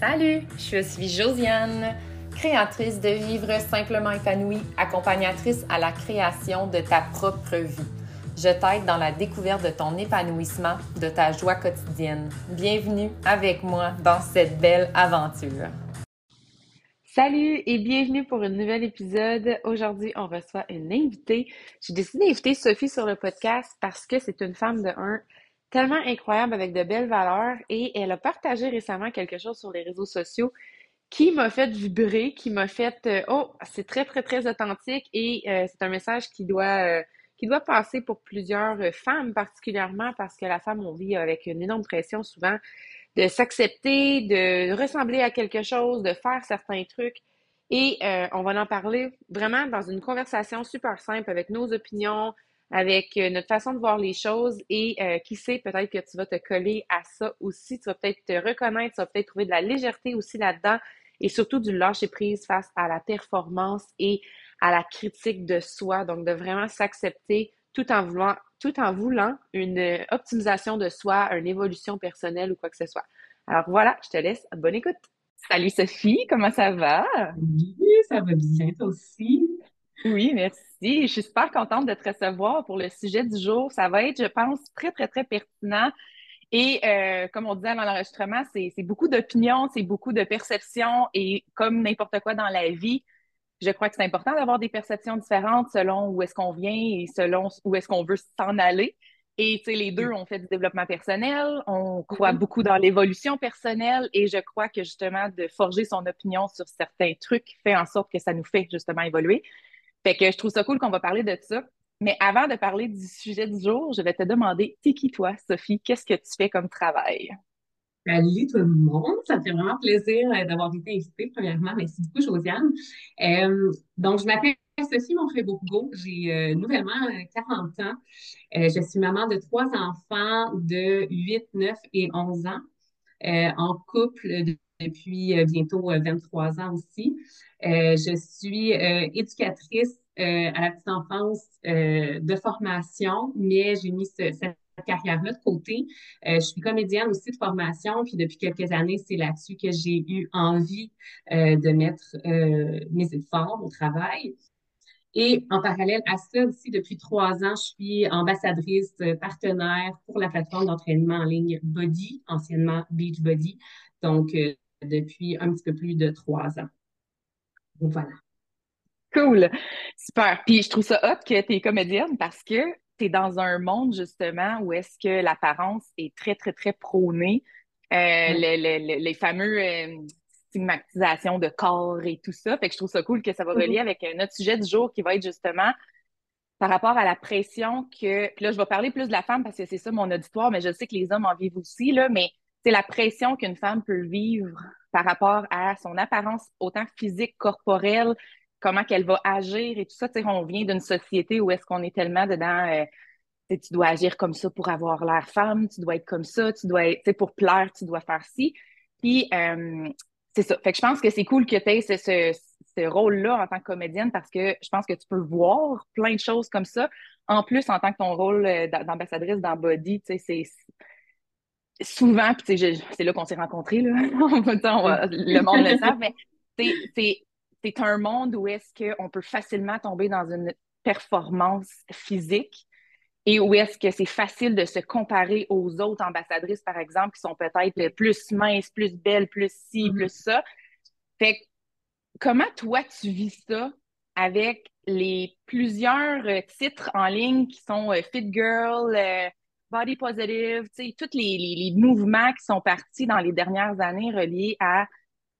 Salut, je suis Josiane, créatrice de Vivre simplement épanouie, accompagnatrice à la création de ta propre vie. Je t'aide dans la découverte de ton épanouissement, de ta joie quotidienne. Bienvenue avec moi dans cette belle aventure. Salut et bienvenue pour un nouvel épisode. Aujourd'hui, on reçoit une invitée. J'ai décidé d'inviter Sophie sur le podcast parce que c'est une femme de un tellement incroyable avec de belles valeurs et elle a partagé récemment quelque chose sur les réseaux sociaux qui m'a fait vibrer, qui m'a fait euh, oh c'est très très très authentique et euh, c'est un message qui doit euh, qui doit passer pour plusieurs femmes particulièrement parce que la femme on vit avec une énorme pression souvent de s'accepter, de ressembler à quelque chose, de faire certains trucs et on va en parler vraiment dans une conversation super simple avec nos opinions, avec euh, notre façon de voir les choses et euh, qui sait, peut-être que tu vas te coller à ça aussi. Tu vas peut-être te reconnaître, tu vas peut-être trouver de la légèreté aussi là-dedans et surtout du lâcher-prise face à la performance et à la critique de soi. Donc, de vraiment s'accepter tout en voulant, tout en voulant une euh, optimisation de soi, une évolution personnelle ou quoi que ce soit. Alors voilà, je te laisse. Bonne écoute. Salut Sophie, comment ça va? Oui, ça va bien, toi aussi? Oui, merci. Je suis super contente de te recevoir pour le sujet du jour. Ça va être, je pense, très, très, très pertinent. Et euh, comme on disait avant l'enregistrement, c'est beaucoup d'opinions, c'est beaucoup de perceptions. Et comme n'importe quoi dans la vie, je crois que c'est important d'avoir des perceptions différentes selon où est-ce qu'on vient et selon où est-ce qu'on veut s'en aller. Et tu sais, les deux, on fait du développement personnel, on croit mm-hmm. beaucoup dans l'évolution personnelle et je crois que justement de forger son opinion sur certains trucs fait en sorte que ça nous fait justement évoluer. Fait que je trouve ça cool qu'on va parler de ça. Mais avant de parler du sujet du jour, je vais te demander, t'es qui toi, Sophie? Qu'est-ce que tu fais comme travail? Salut tout le monde, ça me fait vraiment plaisir euh, d'avoir été invitée, premièrement. Merci beaucoup, Josiane. Euh, donc, je m'appelle Sophie Monfray-Bourgo, j'ai euh, nouvellement 40 ans. je suis maman de trois enfants de 8, 9 et 11 ans, en couple depuis bientôt 23 ans aussi. Euh, je suis euh, éducatrice euh, à la petite enfance de formation, mais j'ai mis cette carrière-là de côté. je suis comédienne aussi de formation, puis depuis quelques années, c'est là-dessus que j'ai eu envie de mettre mes efforts au travail. Et en parallèle à ça aussi, depuis trois ans, je suis ambassadrice partenaire pour la plateforme d'entraînement en ligne Body, anciennement Beachbody, donc depuis un petit peu plus de trois ans voilà. Cool. Super. Puis je trouve ça hot que tu es comédienne parce que tu es dans un monde justement où est-ce que l'apparence est très, très, très prônée. Euh, les fameux euh, stigmatisations de corps et tout ça. Fait que je trouve ça cool que ça va relier mm-hmm. avec notre sujet du jour qui va être justement par rapport à la pression que. Puis là, je vais parler plus de la femme parce que c'est ça mon auditoire, mais je sais que les hommes en vivent aussi, là, mais c'est la pression qu'une femme peut vivre par rapport à son apparence autant physique, corporelle, comment qu'elle va agir et tout ça. On vient d'une société où est-ce qu'on est tellement dedans, euh, tu dois agir comme ça pour avoir l'air femme, tu dois être comme ça, tu dois être, pour plaire, tu dois faire ci. Puis, euh, c'est ça. Fait que je pense que c'est cool que tu aies ce, ce, rôle-là en tant que comédienne parce que je pense que tu peux voir plein de choses comme ça. En plus, en tant que ton rôle euh, d'ambassadrice dans Body, tu sais, c'est souvent, puis c'est là qu'on s'est rencontrés, là. le monde le sait, mais c'est un monde où est-ce qu'on peut facilement tomber dans une performance physique et où est-ce que c'est facile de se comparer aux autres ambassadrices, par exemple, qui sont peut-être plus minces, plus belles, plus ci, mm-hmm. plus ça. Fait comment toi tu vis ça avec les plusieurs euh, titres en ligne qui sont euh, Fit Girl, euh, body positive, tu sais, tous les, mouvements qui sont partis dans les dernières années reliés à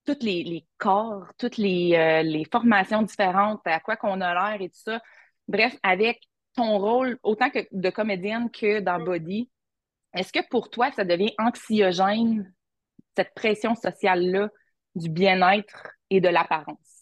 tous les, corps, toutes euh, les, formations différentes, à quoi qu'on a l'air et tout ça. Bref, avec ton rôle, autant que de comédienne que dans Body, est-ce que pour toi, ça devient anxiogène, cette pression sociale-là du bien-être et de l'apparence?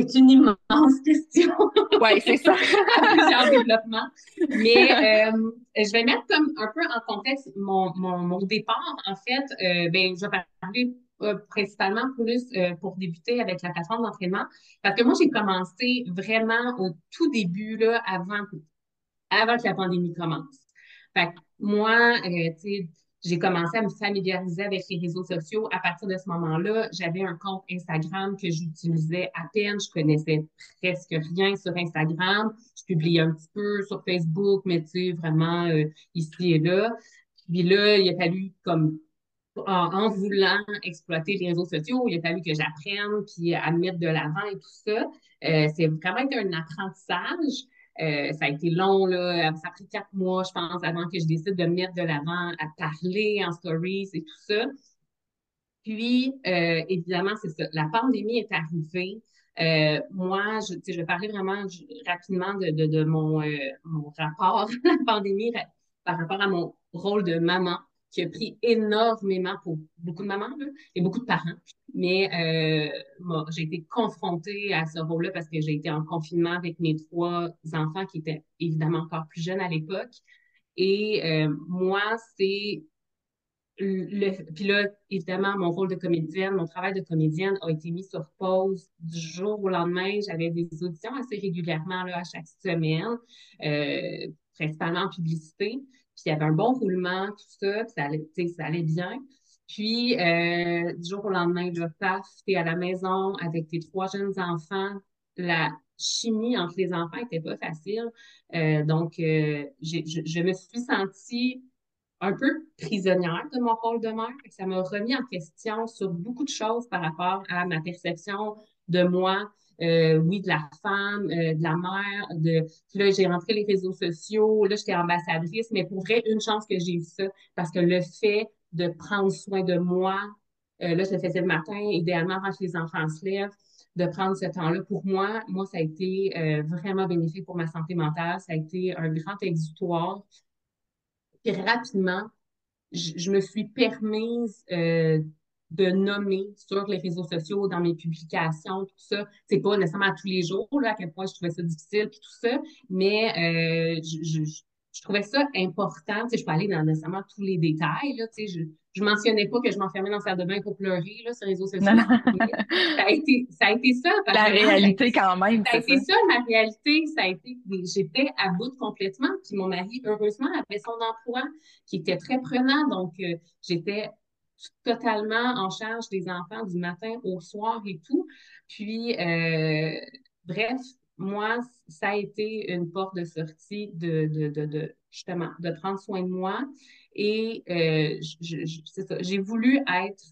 C'est une immense question. Oui, c'est ça. plusieurs développements. Mais euh, je vais mettre comme un peu en contexte mon, mon, départ. En fait, euh, ben, je vais parler euh, principalement plus pour débuter avec la plateforme d'entraînement. Parce que moi, j'ai commencé vraiment au tout début, là, avant, avant que la pandémie commence. Fait que moi, tu sais, j'ai commencé à me familiariser avec les réseaux sociaux. À partir de ce moment-là, j'avais un compte Instagram que j'utilisais à peine. Je connaissais presque rien sur Instagram. Je publiais un petit peu sur Facebook, mais tu sais, vraiment euh, ici et là. Puis là, il a fallu comme en, voulant exploiter les réseaux sociaux, il a fallu que j'apprenne puis à me mettre de l'avant et tout ça. Euh, c'est vraiment un apprentissage. Euh, ça a été long, là. Ça a pris quatre mois, je pense, avant que je décide de me mettre de l'avant, à parler en stories et tout ça. Puis, euh, évidemment, c'est ça. La pandémie est arrivée. Euh, moi, je, je vais parler vraiment rapidement de, de, de mon, euh, mon rapport à la pandémie par rapport à mon rôle de maman qui a pris énormément pour beaucoup de mamans et beaucoup de parents. Mais euh, j'ai été confrontée à ce rôle-là parce que j'ai été en confinement avec mes trois enfants qui étaient évidemment encore plus jeunes à l'époque. Et euh, moi, c'est le, puis là, évidemment, mon rôle de comédienne, mon travail de comédienne a été mis sur pause du jour au lendemain. J'avais des auditions assez régulièrement là, à chaque semaine, euh, principalement en publicité. Puis il y avait un bon roulement, tout ça, puis ça allait, ça allait bien. Puis, euh, du jour au lendemain, je paf, t'es à la maison avec tes trois jeunes enfants. La chimie entre les enfants était pas facile. Euh, donc, euh, je, je, me suis sentie un peu prisonnière de mon rôle de mère. Ça m'a remis en question sur beaucoup de choses par rapport à ma perception de moi, euh, oui, de la femme, euh, de la mère, de là, j'ai rentré les réseaux sociaux, là, j'étais ambassadrice, mais pour vrai, une chance que j'ai eu ça, parce que le fait de prendre soin de moi, euh, là, je le faisais le matin, idéalement quand les enfants se lèvent, de prendre ce temps-là pour moi, moi, ça a été vraiment bénéfique pour ma santé mentale, ça a été un grand exutoire. Puis rapidement, je me suis permise de nommer sur les réseaux sociaux, dans mes publications, tout ça. C'est pas nécessairement à tous les jours, là, à quel point je trouvais ça difficile, puis tout ça, mais euh, je, je, je, trouvais ça important. Tu sais, je peux aller dans nécessairement tous les détails, là, tu sais, je, je mentionnais pas que je m'enfermais dans le salle de bain pour pleurer, là, sur les réseaux sociaux. ça, a été, ça a été ça. la réalité, quand même. Ça a été ça, ma réalité. Ça a été, j'étais à bout complètement. Puis mon mari, heureusement, avait son emploi qui était très prenant. Donc, euh, j'étais totalement en charge des enfants du matin au soir et tout. Puis, euh, bref, moi, ça a été une porte de sortie de, de, de, justement, de prendre soin de moi. Et euh, j'ai voulu être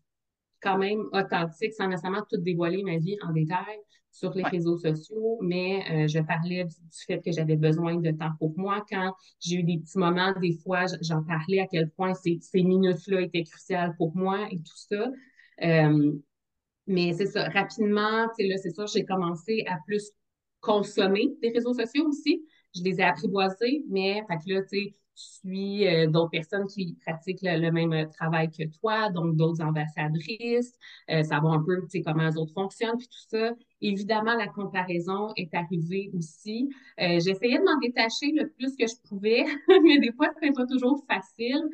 quand même authentique sans nécessairement tout dévoiler ma vie en détail sur les réseaux sociaux, mais euh, je parlais du, fait que j'avais besoin de temps pour moi. Quand j'ai eu des petits moments, des fois, j'en parlais à quel point ces, ces minutes-là étaient cruciales pour moi et tout ça. Euh, mais c'est ça, rapidement, tu sais, là, c'est sûr, j'ai commencé à plus consommer des réseaux sociaux aussi. Je les ai apprivoisés, mais, fait que là, tu sais, suis euh, d'autres personnes qui pratiquent le, même euh, travail que toi, donc d'autres ambassadrices, euh, savoir un peu comment les autres fonctionnent, puis tout ça. Évidemment, la comparaison est arrivée aussi. J'essayais de m'en détacher le plus que je pouvais, mais des fois, ce pas toujours facile.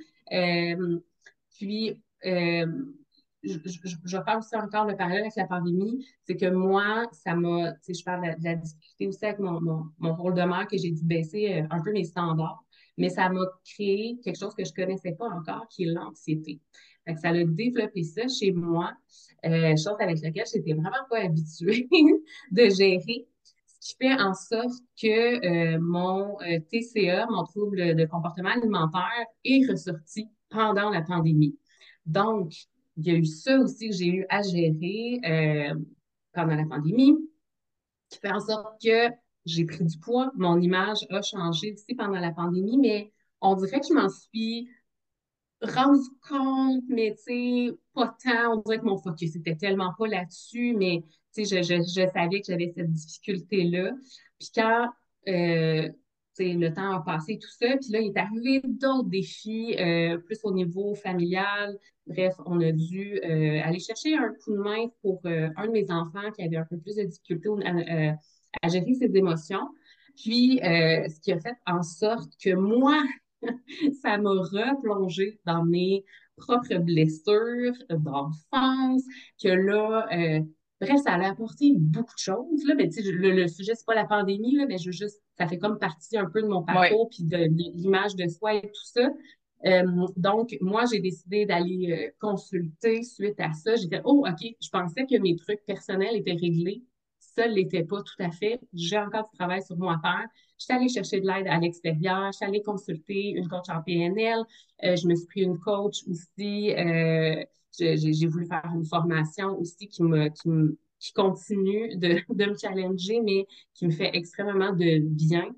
puis, je, faire aussi encore le parallèle avec la pandémie, c'est que moi, ça m'a, je parle de, la difficulté aussi avec mon, mon, mon rôle de mère, que j'ai dû baisser un peu mes standards mais ça m'a créé quelque chose que je connaissais pas encore, qui est l'anxiété. ça a développé ça chez moi, euh, chose avec laquelle j'étais vraiment pas habituée de gérer, ce qui fait en sorte que euh, mon euh, TCA, mon trouble de comportement alimentaire, est ressorti pendant la pandémie. Donc, il y a eu ça aussi que j'ai eu à gérer pendant la pandémie, qui fait en sorte que j'ai pris du poids, mon image a changé aussi pendant la pandémie, mais on dirait que je m'en suis rendu compte, mais tu sais, pas tant. On dirait que mon focus était tellement pas là-dessus, mais tu sais, je, je, je, savais que j'avais cette difficulté-là. Puis quand euh, le temps a passé, tout ça, puis là, il est arrivé d'autres défis, euh, plus au niveau familial. Bref, on a dû euh, aller chercher un coup de main pour euh, un de mes enfants qui avait un peu plus de difficultés à gérer ses émotions. Puis, euh, ce qui a fait en sorte que moi, ça m'a replongé dans mes propres blessures d'enfance, que là, euh, bref, ça a apporté beaucoup de choses. Là, mais, le, le sujet, c'est pas la pandémie, là, mais je juste, ça fait comme partie un peu de mon parcours, puis de, l'image de soi et tout ça. Euh, donc, moi, j'ai décidé d'aller euh, consulter suite à ça. J'ai dit, oh, OK, je pensais que mes trucs personnels étaient réglés. Ça ne l'était pas tout à fait. J'ai encore du travail sur moi à faire. Je suis allée chercher de l'aide à l'extérieur. Je suis allée consulter une coach en PNL. Euh, je me suis pris une coach aussi. j'ai voulu faire une formation aussi qui me qui continue de, de me challenger, mais qui me fait extrêmement de bien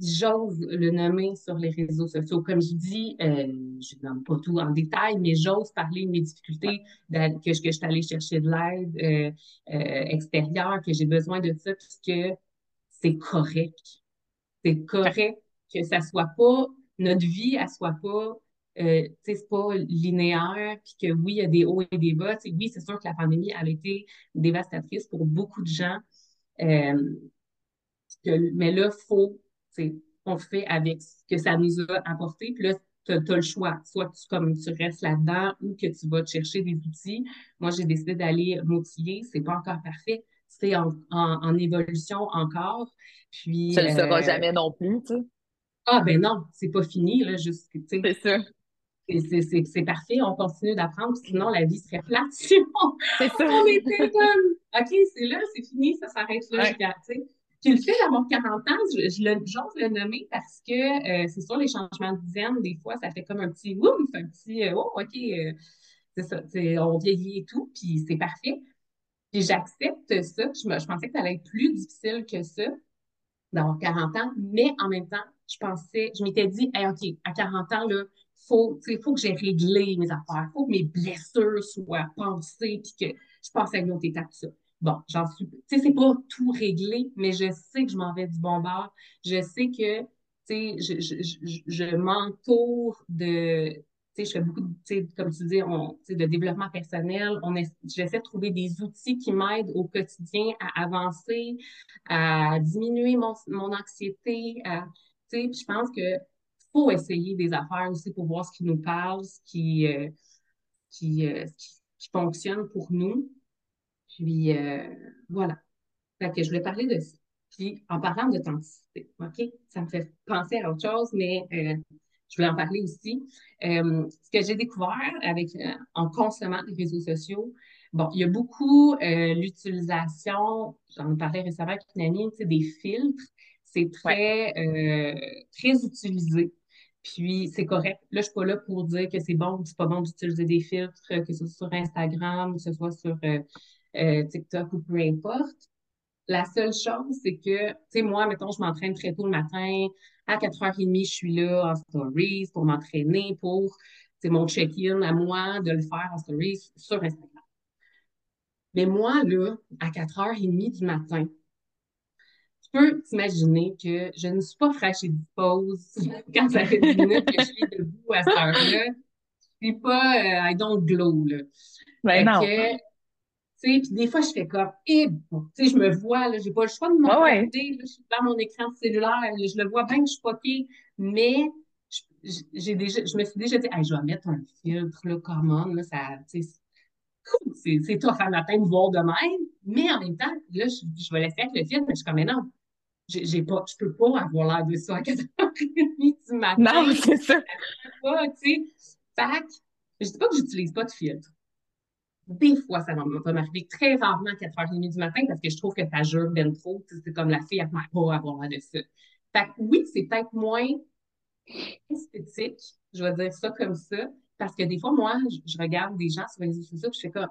j'ose le nommer sur les réseaux sociaux. Comme je dis, euh, je ne nomme pas tout en détail, mais j'ose parler de mes difficultés, que, que je suis allée chercher de l'aide euh, euh, extérieure, que j'ai besoin de ça, puisque c'est correct. C'est correct que ça soit pas, notre vie, elle soit pas, euh, c'est pas linéaire, puis que oui, il y a des hauts et des bas. oui, c'est sûr que la pandémie a été dévastatrice pour beaucoup de gens. Euh, mais là, il faut on fait avec ce que ça nous a apporté. Puis là, tu as, le choix. Soit tu, comme, tu restes là-dedans ou que tu vas te chercher des outils. Moi, j'ai décidé d'aller m'outiller. C'est pas encore parfait. C'est en, en, évolution encore. Puis, ça ne le sera euh, jamais non plus, tu sais. Ah, ben non, c'est pas fini, là, juste, C'est ça. C'est parfait, on continue d'apprendre, sinon la vie serait plate. c'est ça. On était comme, OK, c'est là, c'est fini, ça s'arrête là. Puis le fait d'avoir 40 ans, j'ose le nommer parce que euh, c'est sûr, les changements de dizaine, des fois, ça fait comme un petit ouf, un petit euh, oh, OK, euh, c'est ça, on vieillit et tout, puis c'est parfait. Puis j'accepte ça. Je, pensais que ça allait être plus difficile que ça, d'avoir 40 ans, mais en même temps, je pensais, je m'étais dit, OK, à 40 ans, là, faut, faut que j'ai réglé mes affaires, faut que mes blessures soient pensées, puis que je passe à une autre étape, ça. Bon, j'en suis. Tu sais, c'est pas tout réglé, mais je sais que je m'en vais du bon bord. Je sais que, tu sais, je, je, je, m'entoure de. Tu sais, je fais beaucoup, de, comme tu dis, on, de développement personnel. On j'essaie de trouver des outils qui m'aident au quotidien à avancer, à diminuer mon, mon anxiété. Tu sais, je pense que faut essayer des affaires aussi pour voir ce qui nous parle, ce qui, euh, euh, qui, qui fonctionne pour nous. Puis euh, voilà. Fait que je voulais parler de ça. Puis en parlant d'authenticité, OK? Ça me fait penser à autre chose, mais euh, je voulais en parler aussi. Euh, ce que j'ai découvert avec en consommant les réseaux sociaux, bon, il y a beaucoup l'utilisation, j'en parlais récemment avec une amie, des filtres. C'est très, très utilisé. Puis c'est correct. Là, je suis pas là pour dire que c'est bon ou c'est pas bon d'utiliser des filtres, que ce soit sur Instagram, que ce soit sur euh, TikTok ou peu importe. La seule chose, c'est que, tu sais, moi, mettons, je m'entraîne très tôt le matin. À 4h30, je suis là en stories pour m'entraîner, pour, c'est mon check-in à moi de le faire en stories sur Instagram. Mais moi, là, à 4h30 du matin, tu peux t'imaginer que je ne suis pas fraîche et dispose quand ça fait 10 minutes que je suis debout à cette heure-là. Je suis pas, euh, I don't glow, là. Ben non puis des fois, je fais comme, eh, bon, tu sais, je me vois, là, j'ai pas le choix de me regarder, je suis dans mon écran cellulaire, je le vois bien que je suis poquée, mais j'ai déjà, je me suis déjà dit, je vais mettre un filtre, comment, là, ça, tu sais, c'est, c'est toi à matin de voir de même, mais en même temps, là, je, je vais laisser avec le filtre, mais je suis comme, mais non, j'ai, pas, je peux pas avoir l'air de ça à 4h30 du matin. Non, c'est ça. Je peux pas, tu sais. Fait je dis pas que j'utilise pas de filtre. Des fois, ça va m'arriver très rarement à 4h30 du matin parce que je trouve que ça jure bien trop. C'est comme la fille, elle ne pas avoir de ça. Fait que oui, c'est peut-être moins esthétique, je vais dire ça comme ça, parce que des fois, moi, je, regarde des gens sur les réseaux sociaux, je fais comme,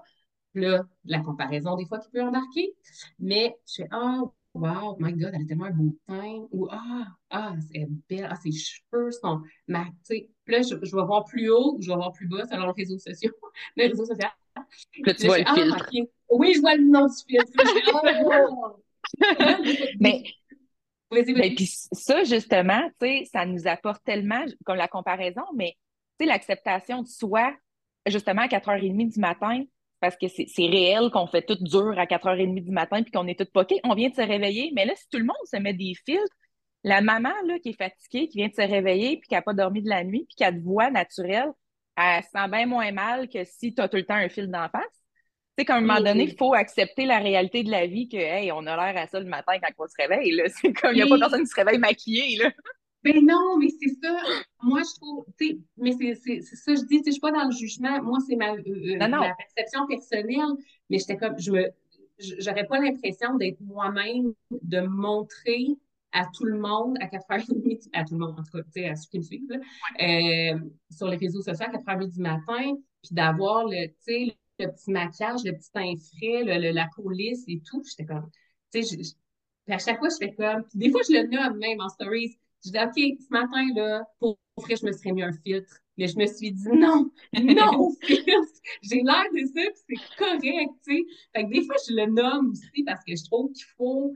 là, la comparaison, des fois, qui peut embarquer, mais je fais, oh, wow, my God, elle a tellement un beau teint, ou ah, ah, c'est belle, ah, ses cheveux sont. Puis là, je, je, vais voir plus haut ou je vais voir plus bas selon les réseaux sociaux, les réseaux sociaux. Là, tu vois le filtre. Oui, je vois le nom du filtre. mais, mais puis ça, justement, tu sais, ça nous apporte tellement, comme la comparaison, mais tu sais, l'acceptation de soi, justement, à 4h30 du matin, parce que c'est réel qu'on fait tout dur à 4h30 du matin puis qu'on est tout poqué. On vient de se réveiller, mais là, si tout le monde se met des filtres, la maman là, qui est fatiguée, qui vient de se réveiller puis qui n'a pas dormi de la nuit puis qui a de voix naturelle, elle sent bien moins mal que si tu as tout le temps un fil d'en face. Tu sais, qu'à un moment donné, il faut accepter la réalité de la vie que, hey, on a l'air à ça le matin quand on se réveille. C'est comme, il n'y a pas personne qui se réveille maquillé. Là. Ben non, mais c'est ça. Moi, je trouve, tu sais, mais c'est ça, je dis, tu sais, je suis pas dans le jugement. Moi, c'est ma, euh, euh, ma perception personnelle, mais j'étais comme, je me, j'aurais pas l'impression d'être moi-même, de montrer à tout le monde à 4h30, à tout le monde, en tout cas, tu sais, à ceux qui me suivent, euh, sur les réseaux sociaux à 4h30 du matin, puis d'avoir le, tu sais, le petit maquillage, le petit teint frais, le, la coulisse et tout. J'étais comme, tu sais, à chaque fois, je fais comme, des fois, je le nomme même en stories. Je dis, OK, ce matin, là, pour vrai, je me serais mis un filtre. Mais je me suis dit, non, non, filtre. J'ai l'air de ça, puis c'est correct, tu sais. Fait que des fois, je le nomme aussi parce que je trouve qu'il faut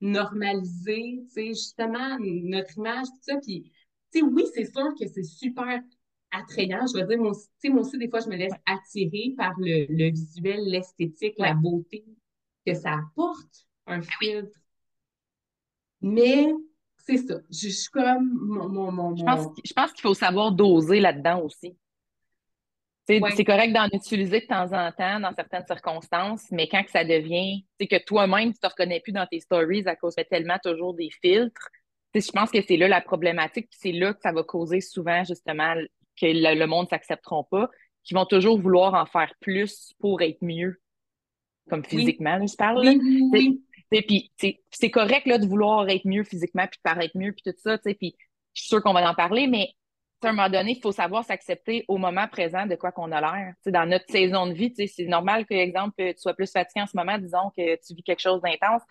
normaliser, tu sais, justement, notre image, tout ça. Puis, tu sais, oui, c'est sûr que c'est super attrayant. Je veux dire, moi, moi aussi, des fois, je me laisse attirer par le, le visuel, l'esthétique, la beauté que ça apporte, un ben filtre. Mais c'est ça. Je, suis comme mon. mon, Je pense, je pense qu'il faut savoir doser là-dedans aussi. C'est correct d'en utiliser de temps en temps dans certaines circonstances, mais quand que ça devient, c'est que toi-même, tu ne te reconnais plus dans tes stories à cause de tellement toujours des filtres, je pense que c'est là la problématique, puis c'est là que ça va causer souvent justement que le, monde ne s'accepteront pas, qui vont toujours vouloir en faire plus pour être mieux, comme physiquement, je parle. Oui, puis c'est correct là, de vouloir être mieux physiquement, puis de paraître mieux, puis tout ça, puis je suis sûre qu'on va en parler, mais à un moment donné, il faut savoir s'accepter au moment présent de quoi qu'on a l'air. Dans notre saison de vie, c'est normal que, exemple, tu sois plus fatigué en ce moment, disons que tu vis quelque chose d'intense.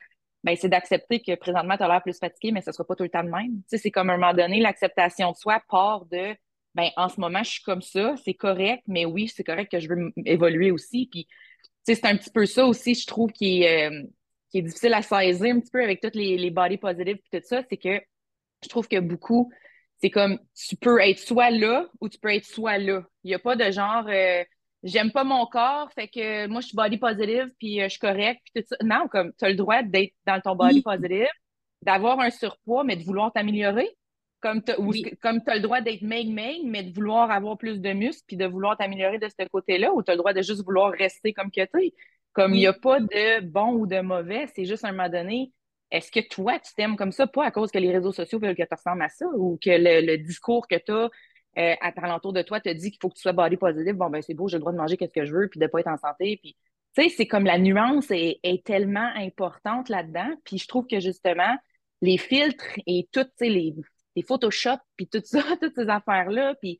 Ben, c'est d'accepter que présentement, tu as l'air plus fatigué, mais ce ne sera pas tout le temps de même. C'est comme à un moment donné, l'acceptation de soi part de ben, en ce moment, je suis comme ça, c'est correct, mais oui, c'est correct que je veux évoluer aussi. Puis, c'est un petit peu ça aussi, je trouve, qui est, euh, qui est difficile à saisir un petit peu avec toutes les, les body positives et tout ça, c'est que je trouve que beaucoup, c'est comme tu peux être soit là ou tu peux être soit là. Il n'y a pas de genre euh, j'aime pas mon corps, fait que moi je suis body positive puis euh, je suis correct puis tout ça. Non, comme tu as le droit d'être dans ton body positive, d'avoir un surpoids, mais de vouloir t'améliorer. Comme tu as, as le droit d'être maigre mais de vouloir avoir plus de muscles puis de vouloir t'améliorer de ce côté-là, ou tu as le droit de juste vouloir rester comme que tu es. Comme il n'y a pas de bon ou de mauvais, c'est juste à un moment donné, est-ce que toi, tu t'aimes comme ça, pas à cause que les réseaux sociaux veulent que tu ressembles à ça ou que le, discours que tu as euh, à l'entour de toi te dit qu'il faut que tu sois body positive, bon, ben c'est beau, j'ai le droit de manger qu'est-ce que je veux, puis de pas être en santé. Puis, tu sais, c'est comme la nuance est, tellement importante là-dedans. Puis je trouve que justement, les filtres et toutes, les, les Photoshop, puis tout ça, toutes ces affaires-là, puis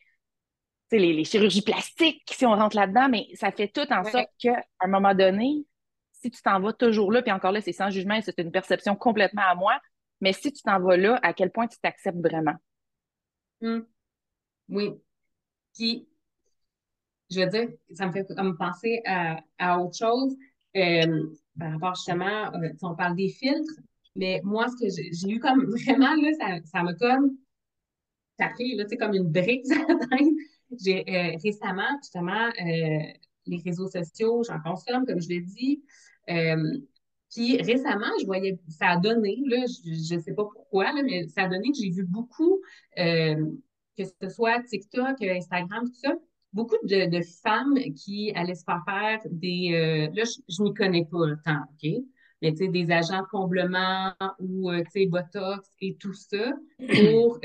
les, les, chirurgies plastiques, si on rentre là-dedans, mais ça fait tout en sorte qu'à un moment donné, si tu t'en vas toujours là, puis encore là, c'est sans jugement, c'est une perception complètement à moi, mais si tu t'en vas là, à quel point tu t'acceptes vraiment? Hmm. Oui. Puis, je veux dire, ça me fait comme penser à, autre chose euh, par rapport justement, euh, on parle des filtres, mais moi, ce que j'ai eu comme vraiment, là, ça m'a comme tapé, là, tu sais, comme une brique sur la tête j'ai euh, récemment, justement, euh, les réseaux sociaux, j'en consomme, comme je l'ai dit. Euh, puis récemment, je voyais, ça a donné, là, je ne sais pas pourquoi, là, mais ça a donné que j'ai vu beaucoup, que ce soit TikTok, Instagram, tout ça, beaucoup de, femmes qui allaient se faire faire des. là, je, n'y connais pas tant, OK? Mais des agents de comblement ou Botox et tout ça pour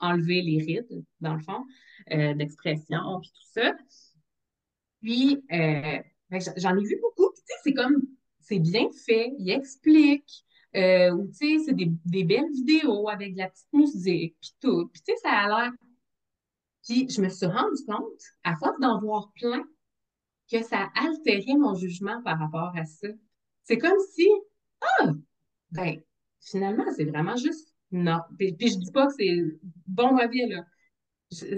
enlever les rides, dans le fond, euh, d'expression, puis tout ça. Puis, euh, j'en ai vu beaucoup. Tu sais, c'est comme, c'est bien fait, il explique. Euh, ou, tu sais, c'est des, des, belles vidéos avec de la petite musique, puis tout. Puis, tu sais, ça a l'air... Puis, je me suis rendu compte, à force d'en voir plein, que ça altérait mon jugement par rapport à ça. C'est comme si, ah, ben, finalement, c'est vraiment juste non. Puis, puis je dis pas que c'est bon mauvais, là.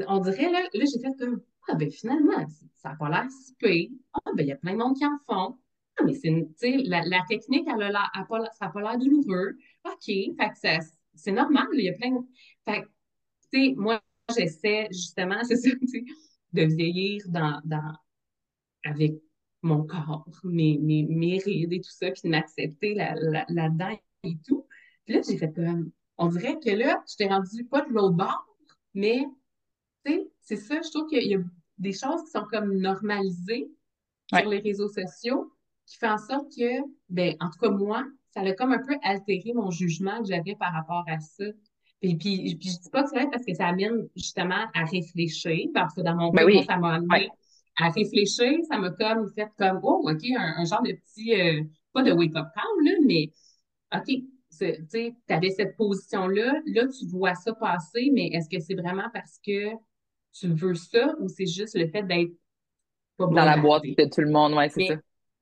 On dirait, là, là j'ai fait comme, ah, ben finalement, ça n'a pas l'air si peu. Ah, ben il y a plein de monde qui en font. Ah, mais c'est, tu sais, la, la, technique, elle a, a pas, ça n'a pas l'air douloureux. OK, fait que c'est normal, il y a plein de... Fait tu sais, moi, j'essaie justement, c'est ça, tu sais, de vieillir dans, dans, avec mon corps, mes, mes, mes rides et tout ça, puis de m'accepter là-dedans là, et tout. Puis là, j'ai fait comme, on dirait que là, je t'ai rendu pas de l'autre bord, mais sais, c'est ça, je trouve qu'il y a des choses qui sont comme normalisées sur les réseaux sociaux qui font en sorte que, ben, en tout cas, moi, ça a comme un peu altéré mon jugement que j'avais par rapport à ça. Puis, puis, puis je dis pas que c'est vrai parce que ça amène justement à réfléchir, parce que dans mon Ben cas, oui. ça m'a amené à réfléchir, ça m'a comme fait comme, oh, OK, un, un genre de petit, euh, pas de wake-up call, là, mais OK, tu sais, tu avais cette position-là, là, tu vois ça passer, mais est-ce que c'est vraiment parce que tu veux ça ou c'est juste le fait d'être pas Dans la boîte de tout le monde, ouais, c'est ça.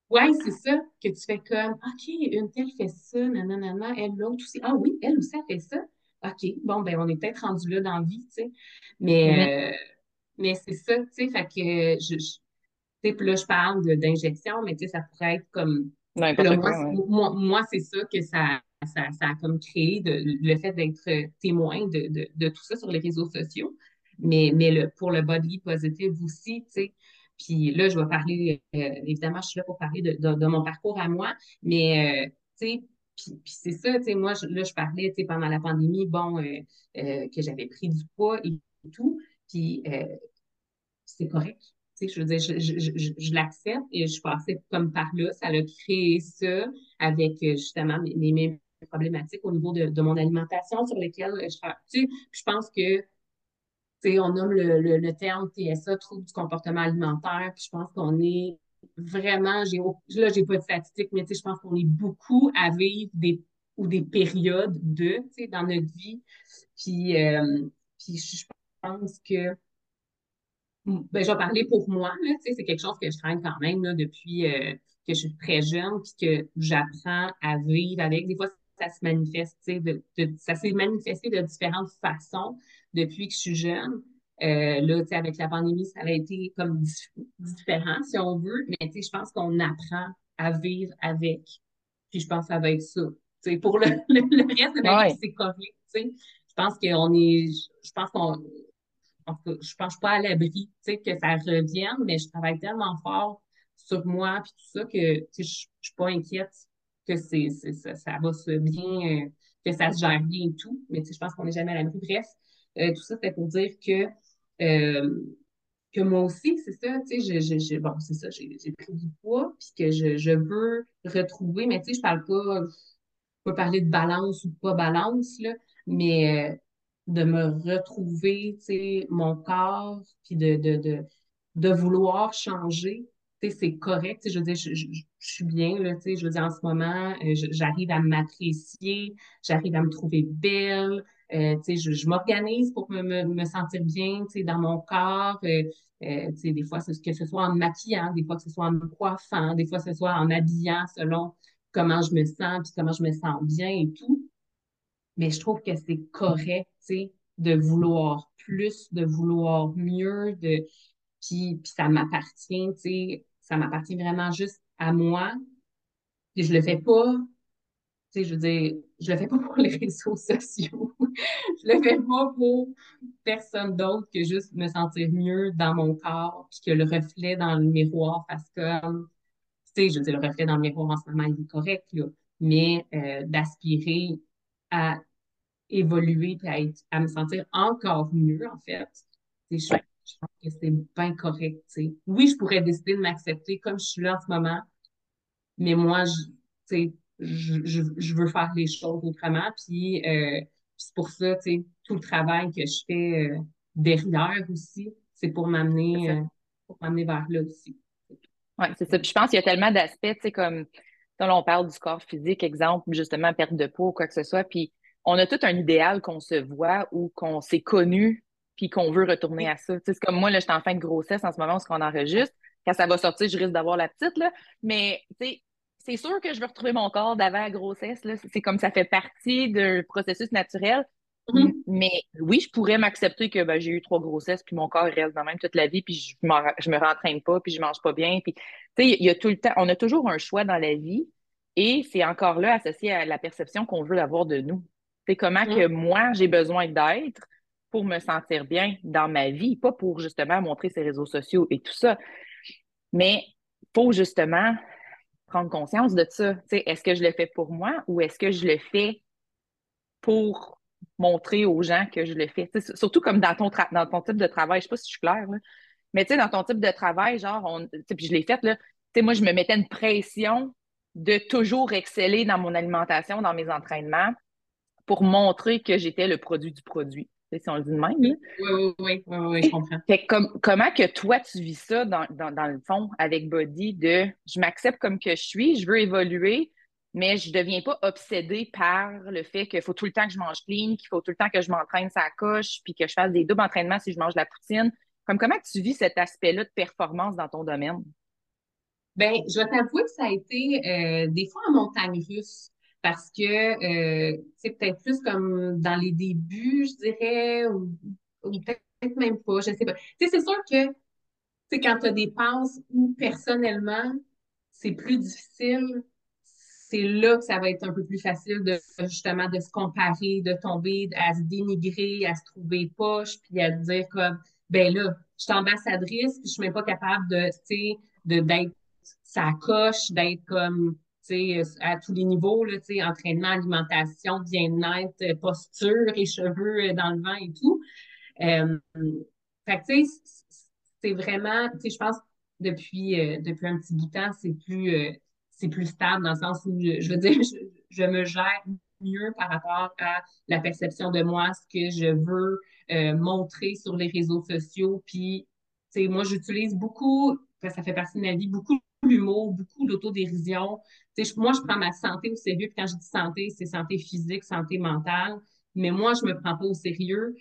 Ouais, c'est ça, que tu fais comme, OK, une telle fait ça, nanana, elle l'autre aussi. Ah oui, elle aussi, elle fait ça. OK, bon, ben, on est peut-être rendu là dans la vie, tu sais. Mais, euh, mais c'est ça, tu sais, fait que, je, je- tu sais, puis là, je parle d'injection, mais tu sais, ça pourrait être comme, là, moi, ouais. moi, moi, c'est ça que ça, ça, ça a comme créé de, le fait d'être témoin de, de, de tout ça sur les réseaux sociaux. Mais, mais le, pour le body positive aussi, tu sais. Puis là, je vais parler, euh, évidemment, je suis là pour parler de, de, de mon parcours à moi, mais, euh, tu sais, puis, puis c'est ça, tu sais, moi, je- là, je parlais, tu sais, pendant la pandémie, bon, euh, euh, que j'avais pris du poids et tout, puis euh, c'est correct. Tu sais, je veux dire, je, je, je, l'accepte et je passais comme par là. Ça a créé ça avec euh, justement mes, mes mêmes problématiques au niveau de, de mon alimentation sur lesquelles je. Tu sais, je pense que, on nomme le, le, terme TSA, trouble du comportement alimentaire, puis je pense qu'on est vraiment, j'ai, là, j'ai pas de statistiques, mais je pense qu'on est beaucoup à vivre des, ou des périodes de, dans notre vie. Puis, euh, puis je pense que ben, je vais parler pour moi, c'est quelque chose que je traîne quand même là, depuis euh, que je suis très jeune, puis que j'apprends à vivre avec. Des fois, ça se manifeste, ça s'est manifesté de différentes façons depuis que je suis jeune. Euh, là, tu sais, avec la pandémie, ça a été comme dif- différent, si on veut, mais tu sais, je pense qu'on apprend à vivre avec. Puis je pense que ça va être ça. Tu sais, pour le, le, le reste de ma vie, c'est correct, tu sais. Je pense qu'on est, je pense qu'on je pense pas à l'abri, tu sais, que ça revienne, mais je travaille tellement fort sur moi puis tout ça que, je, je suis pas inquiète que c'est, ça, ça va se bien, que ça se gère bien et tout. Mais tu sais, je pense qu'on n'est jamais à l'abri. Bref, euh, tout ça, c'est pour dire que, euh, que moi aussi, c'est ça, tu sais, je, je, je- bon, c'est ça, j'ai pris du poids puis que je, je veux retrouver, mais tu sais, je parle pas, pas parler de balance ou pas balance, là, mais euh, de me retrouver, tu sais, mon corps, puis de, de, de, de vouloir changer, tu sais, c'est correct. Je veux dire, je, je- je suis bien, là, tu sais, je veux dire, en ce moment, euh, je- j'arrive à m'apprécier, j'arrive à me trouver belle, euh, je, je m'organise pour me, me, me sentir bien, dans mon corps. euh, euh, des fois, que ce soit en me maquillant, des fois que ce soit en me coiffant, des fois que ce soit en m'habillant selon comment je me sens, puis comment je me sens bien et tout. Mais je trouve que c'est correct, de vouloir plus, de vouloir mieux, de puis, puis ça m'appartient, ça m'appartient vraiment juste à moi. Puis je le fais pas, tu sais, je veux dire, je le fais pas pour les réseaux sociaux. Je le fais pas pour personne d'autre que juste me sentir mieux dans mon corps, puis que le reflet dans le miroir fasse comme, tu sais, je veux dire, le reflet dans le miroir en ce moment, il est correct, là, mais euh, d'aspirer à évoluer puis à, être- à me sentir encore mieux, en fait. Je, je pense que c'est bien correct. tu sais. Oui, je pourrais décider de m'accepter comme je suis là en ce moment, mais moi, je, tu sais, je, je, je veux faire les choses autrement. Puis, euh, c'est pour ça, tu sais, tout le travail que je fais euh, derrière aussi, c'est pour m'amener euh, pour m'amener vers là aussi. Ouais, c'est ça. Puis je pense qu'il y a tellement d'aspects, tu sais, comme, là, on parle du corps physique, exemple, justement, perte de ou quoi que ce soit. Puis on a tout un idéal qu'on se voit ou qu'on s'est connu, puis qu'on veut retourner Oui. à ça. Tu sais, c'est comme moi, là, je suis en fin de grossesse en ce moment, ce qu'on enregistre. Quand ça va sortir, je risque d'avoir la petite, là. Mais, tu sais, c'est sûr que je veux retrouver mon corps d'avant la grossesse. C'est comme ça fait partie d'un processus naturel. M- Mhm. Mais oui, je pourrais m'accepter que ben, j'ai eu trois grossesses, puis mon corps reste dans même toute la vie, puis je, je me rentraîne pas, puis je mange pas bien. Puis, il y a tout le temps, on a toujours un choix dans la vie, et c'est encore là associé à la perception qu'on veut avoir de nous. C'est comment que Mhm. moi, j'ai besoin d'être pour me sentir bien dans ma vie, pas pour justement montrer ces réseaux sociaux et tout ça. Mais faut justement prendre conscience de ça. Est-ce que je le fais pour moi ou est-ce que je le fais pour montrer aux gens que je le fais? Surtout comme dans ton, type de travail, je sais pas si je suis claire, là. mais dans ton type de travail, genre, on, puis je l'ai fait, là, moi, je me mettais une pression de toujours exceller dans mon alimentation, dans mes entraînements, pour montrer que j'étais le produit du produit. Si on le dit de même. Oui, oui, oui, oui, oui, je comprends. Fait comme, comment que toi, tu vis ça dans, dans, dans le fond avec Body de je m'accepte comme que je suis, je veux évoluer, mais je ne deviens pas obsédée par le fait qu'il faut tout le temps que je mange clean, qu'il faut tout le temps que je m'entraîne sa coche, puis que je fasse des doubles entraînements si je mange de la poutine. Comme comment tu vis cet aspect-là de performance dans ton domaine? Ben, je vais t'avouer que ça a été euh, des fois en montagne russe parce que euh, c'est peut-être plus comme dans les débuts, je dirais, ou, peut-être même pas, je sais pas. Tu sais, c'est sûr que c'est quand tu as des passes où personnellement, c'est plus difficile, c'est là que ça va être un peu plus facile de justement de se comparer, de tomber, à se dénigrer, à se trouver poche, puis à dire comme ben là, je suis ambassadrice, puis je suis même pas capable de, tu sais, de d'être sa coche, d'être comme à tous les niveaux, là, entraînement, alimentation, bien-être, posture et cheveux dans le vent et tout. Euh, c'est vraiment, je pense depuis, euh, depuis un petit bout de temps, c'est plus, euh, plus stable dans le sens où, je, veux dire, je, me gère mieux par rapport à la perception de moi, ce que je veux montrer sur les réseaux sociaux. Puis, moi, j'utilise beaucoup, ça fait partie de ma vie, beaucoup l'humour, beaucoup l'autodérision. Moi, je prends ma santé au sérieux. Puis quand je dis santé, c'est santé physique, santé mentale. Mais moi, je me prends pas au sérieux.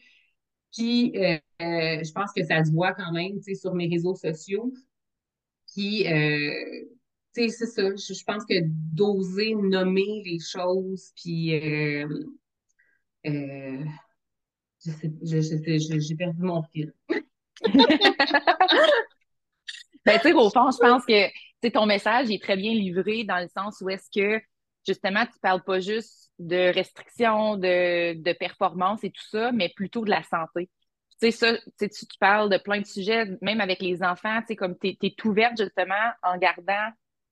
Puis, euh, euh, je pense que ça se voit quand même, sur mes réseaux sociaux. Puis, euh, c'est ça. Je, pense que d'oser nommer les choses, puis, j'ai perdu mon fil. ben, tu sais, au fond, je pense que ton message est très bien livré dans le sens où est-ce que, justement, tu parles pas juste de restrictions, de, de performance et tout ça, mais plutôt de la santé. Tu sais, ça, tu, tu parles de plein de sujets, même avec les enfants, tu sais, comme tu es, ouverte justement en gardant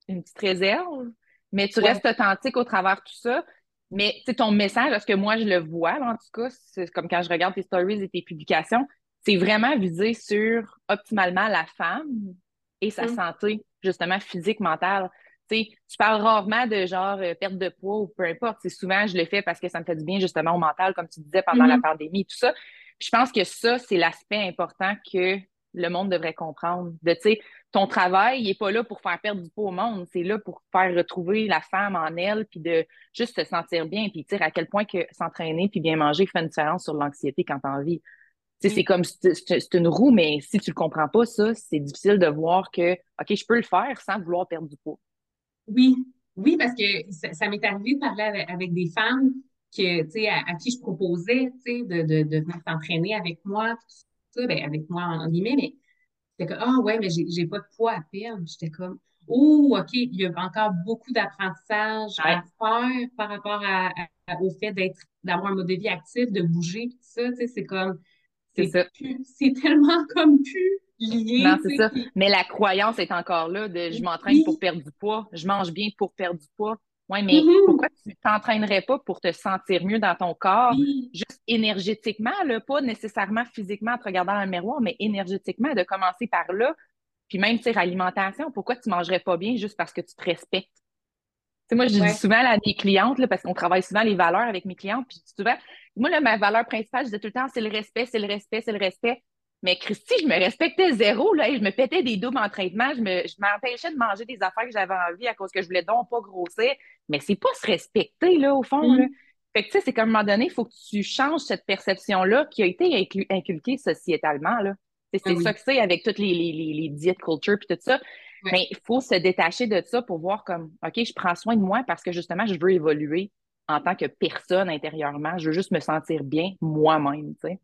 une petite réserve, mais tu restes authentique au travers de tout ça. Mais tu ton message, est-ce que moi je le vois, en tout cas, c'est comme quand je regarde tes stories et tes publications, c'est vraiment visé sur optimalement la femme et sa mm. santé justement physique, mentale. Tu tu parles rarement de genre euh, perte de poids ou peu importe. C'est souvent, je le fais parce que ça me fait du bien justement au mental, comme tu disais pendant la mm-hmm. pandémie et tout ça. je pense que ça, c'est l'aspect important que le monde devrait comprendre. De, ton travail, il n'est pas là pour faire perdre du poids au monde, c'est là pour faire retrouver la femme en elle, puis de juste se sentir bien, puis dire à quel point que s'entraîner puis bien manger fait une différence sur l'anxiété quand tu as C'est mm. comme, c'est une roue, mais si tu le comprends pas, ça, c'est difficile de voir que, OK, je peux le faire sans vouloir perdre du poids. Oui, oui, parce que ça, m'est arrivé de parler avec, des femmes que, tu sais, à, qui je proposais, tu sais, de, de, de venir s'entraîner avec moi, tout ça, ben, avec moi, en guillemets, mais c'était comme, ah, ouais, mais j'ai pas de poids à perdre. J'étais comme, oh, OK, il y a encore beaucoup d'apprentissage à faire par rapport à, au fait d'être, d'avoir un mode de vie actif, de bouger, tout ça, tu sais, c'est comme, c'est ça. C'est tellement comme plus lié. Non, c'est ça. Mais la croyance est encore là de je m'entraîne pour perdre du poids, je mange bien pour perdre du poids. Oui, mais mm-hmm. pourquoi tu t'entraînerais pas pour te sentir mieux dans ton corps, juste énergétiquement, là, pas nécessairement physiquement en te regardant dans le miroir, mais énergétiquement, de commencer par là. Puis même, tu alimentation, pourquoi tu mangerais pas bien juste parce que tu te respectes? Sais, moi, je dis souvent à mes clientes, là, parce qu'on travaille souvent les valeurs avec mes clientes, puis souvent, moi, là, ma valeur principale, je disais tout le temps, c'est le respect, c'est le respect, c'est le respect. Mais Christy, je me respectais zéro, là, et je me pétais des doubles entraînements, je m'empêchais de manger des affaires que j'avais envie à cause que je voulais donc pas grossir. Mais c'est pas se respecter, là, au fond, mm. là. Fait que, tu sais, c'est qu'à un moment donné, il faut que tu changes cette perception-là qui a été inculquée sociétalement, là. C'est ah ça que c'est avec toutes les, les, les, culture puis tout ça. Mais il faut se détacher de ça pour voir comme, OK, je prends soin de moi parce que justement, je veux évoluer en tant que personne intérieurement. Je veux juste me sentir bien moi-même, tu sais.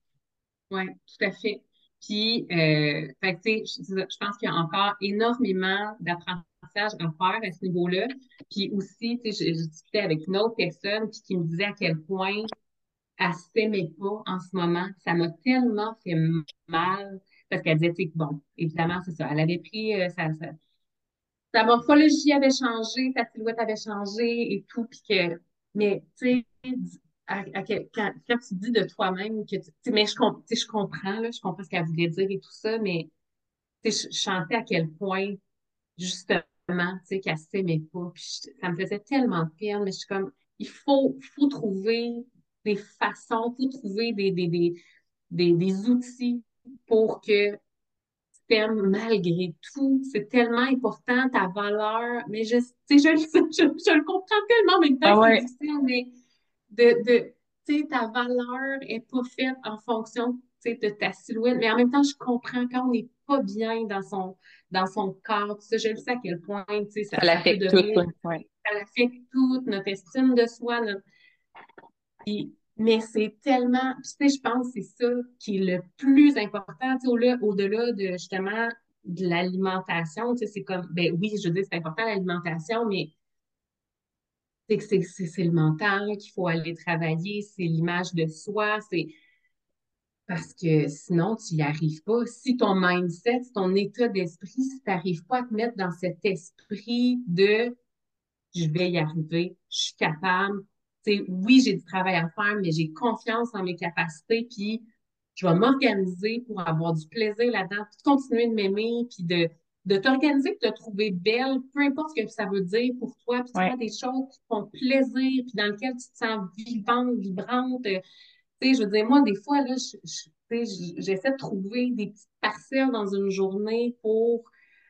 Oui, tout à fait. Puis, euh, fait, je, je pense qu'il y a encore énormément d'apprentissage à faire à ce niveau-là. Puis aussi, tu sais, je, discutais avec une autre personne qui me disait à quel point elle s'aimait pas en ce moment. Ça m'a tellement fait mal parce qu'elle disait, tu sais, bon, évidemment, c'est ça. Elle avait pris euh, sa, sa morphologie avait changé, sa silhouette avait changé et tout, puis que, mais tu sais, quand, tu dis de toi-même que tu, mais je, je comprends, là, je comprends ce qu'elle voulait dire et tout ça, mais je, je chantais à quel point, justement, tu sais, qu'elle s'aimait pas, puis ça me faisait tellement de peine, mais je suis comme, il faut, faut trouver des façons, pour trouver des, des, des, des, des outils pour que t'aimes malgré tout. C'est tellement important, ta valeur. Mais je, je, je, je, le comprends tellement, temps, Ah c'est ouais. difficile, mais de, de, tu sais, ta valeur est pas faite en fonction, de ta silhouette. Mais en même temps, je comprends quand on n'est pas bien dans son, dans son corps, je le sais à quel point, tu sais, ça, Ça l'affecte tout, ouais. Ça toute notre estime de soi, notre- puis- mais c'est tellement, tu sais, je pense que c'est ça qui est le plus important, tu sais, au-delà, de justement de l'alimentation, tu sais, c'est comme, ben oui, je dire, c'est important l'alimentation, mais c'est que c'est le mental qu'il faut aller travailler, c'est l'image de soi, c'est parce que sinon, tu n'y arrives pas. Si ton mindset, ton état d'esprit, si tu n'arrives pas à te mettre dans cet esprit de je vais y arriver, je suis capable. Tu sais, oui, j'ai du travail à faire, mais j'ai confiance en mes capacités, puis je vais m'organiser pour avoir du plaisir là-dedans, puis de continuer de m'aimer, puis de, de t'organiser, de te trouver belle, peu importe ce que ça veut dire pour toi, puis de Ouais. faire des choses qui te font plaisir, puis dans lesquelles tu te sens vivante, vibrante. Tu sais, je veux dire, moi, des fois, là, j'essaie de trouver des petites parcelles dans une journée pour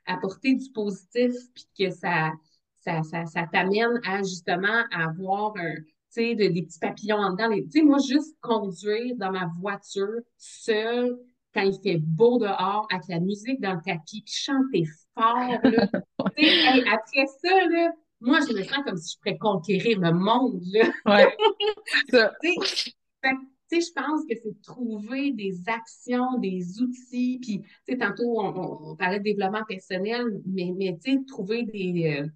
apporter du positif, puis que ça, ça, ça, ça t'amène à justement avoir un, sais, de- des petits papillons en dedans. Tu sais, moi, juste conduire dans ma voiture seule, quand il fait beau dehors, avec la musique dans le tapis, puis chanter fort, là. Tu sais, hey, après ça, là, moi, je me sens comme si je pourrais conquérir le monde, là. Ouais. Ça. Tu sais, je pense que c'est de trouver des actions, des outils, puis, tu sais, tantôt, on, parlait de développement personnel, mais, mais tu sais, trouver des, euh,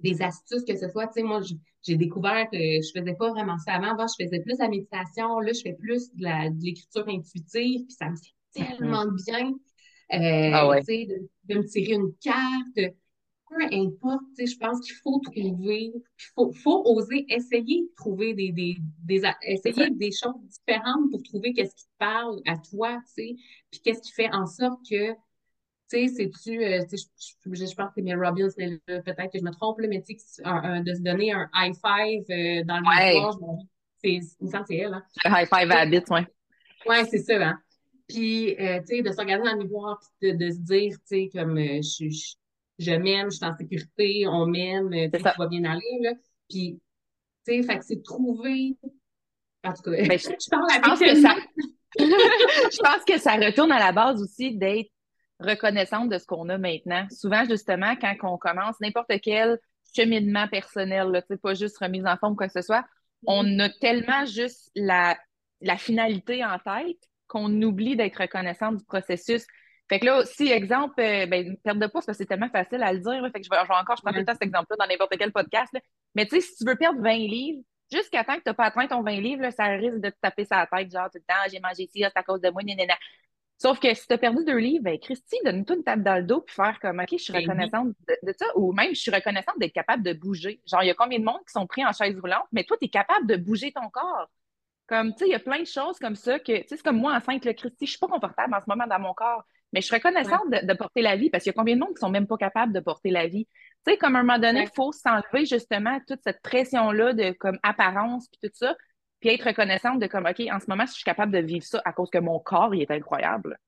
des astuces, que ce soit, tu sais, moi, j- j'ai découvert que je faisais pas vraiment ça avant. Avant, je faisais plus la méditation. Là, je fais plus de l'écriture intuitive, puis ça me fait Mhm. tellement bien. Ah Euh, ouais. sais, de, de me tirer une carte. Peu importe, tu sais, je pense qu'il faut trouver, il faut, faut oser essayer de trouver des, des, des, essayer des choses différentes pour trouver qu'est-ce qui te parle à toi, tu sais, puis qu'est-ce qui fait en sorte que sais, c'est-tu, euh, je, je, je pense que c'est Mel Robbins, mais peut-être que je me trompe, là, mais tu sais, que un- un- de se donner un high five euh, dans le Ouais. c'est, me semble c'est elle, hein. Le high five habit, ouais. Ouais, c'est ça, hein. Puis, euh, tu sais, de se regarder dans le miroir, puis de, de se dire, tu sais, comme, je, je, je m'aime, je suis en sécurité, on m'aime, tout va bien aller, là. Puis, tu sais, fait que c'est de trouver, en tout cas, Ben, je, parle pense que ça, je pense que ça retourne à la base aussi d'être reconnaissante de ce qu'on a maintenant. Souvent, justement, quand on commence n'importe quel cheminement personnel, là, pas juste remise en forme ou quoi que ce soit, on a tellement juste la, la finalité en tête qu'on oublie d'être reconnaissante du processus. Fait que là, si, exemple, euh, ben, perte de poids, parce que c'est tellement facile à le dire, là, fait que je vais, je vais encore, je prends tout le temps cet exemple-là dans n'importe quel podcast, là. mais tu sais, si tu veux perdre 20 livres, jusqu'à temps que tu n'as pas atteint ton 20 livres, là, ça risque de te taper sa tête, genre tout le temps, j'ai mangé ci, ah, c'est à cause de moi, nanana. Sauf que si tu as perdu deux livres, ben, Christy, donne-toi une tape dans le dos puis faire comme, OK, je suis reconnaissante de, de ça, ou même je suis reconnaissante d'être capable de bouger. Genre, il y a combien de monde qui sont pris en chaise roulante, mais toi, tu es capable de bouger ton corps. Comme, tu sais, il y a plein de choses comme ça que, tu sais, c'est comme moi enceinte, le Christy, je suis pas confortable en ce moment dans mon corps, mais je suis Ouais, reconnaissante de, de porter la vie parce qu'il y a combien de monde qui sont même pas capables de porter la vie. Tu sais, comme à un moment donné, il ouais, faut s'enlever justement toute cette pression-là de comme apparence puis tout ça, puis être reconnaissante de comme, OK, en ce moment, si je suis capable de vivre ça à cause que mon corps, il est incroyable.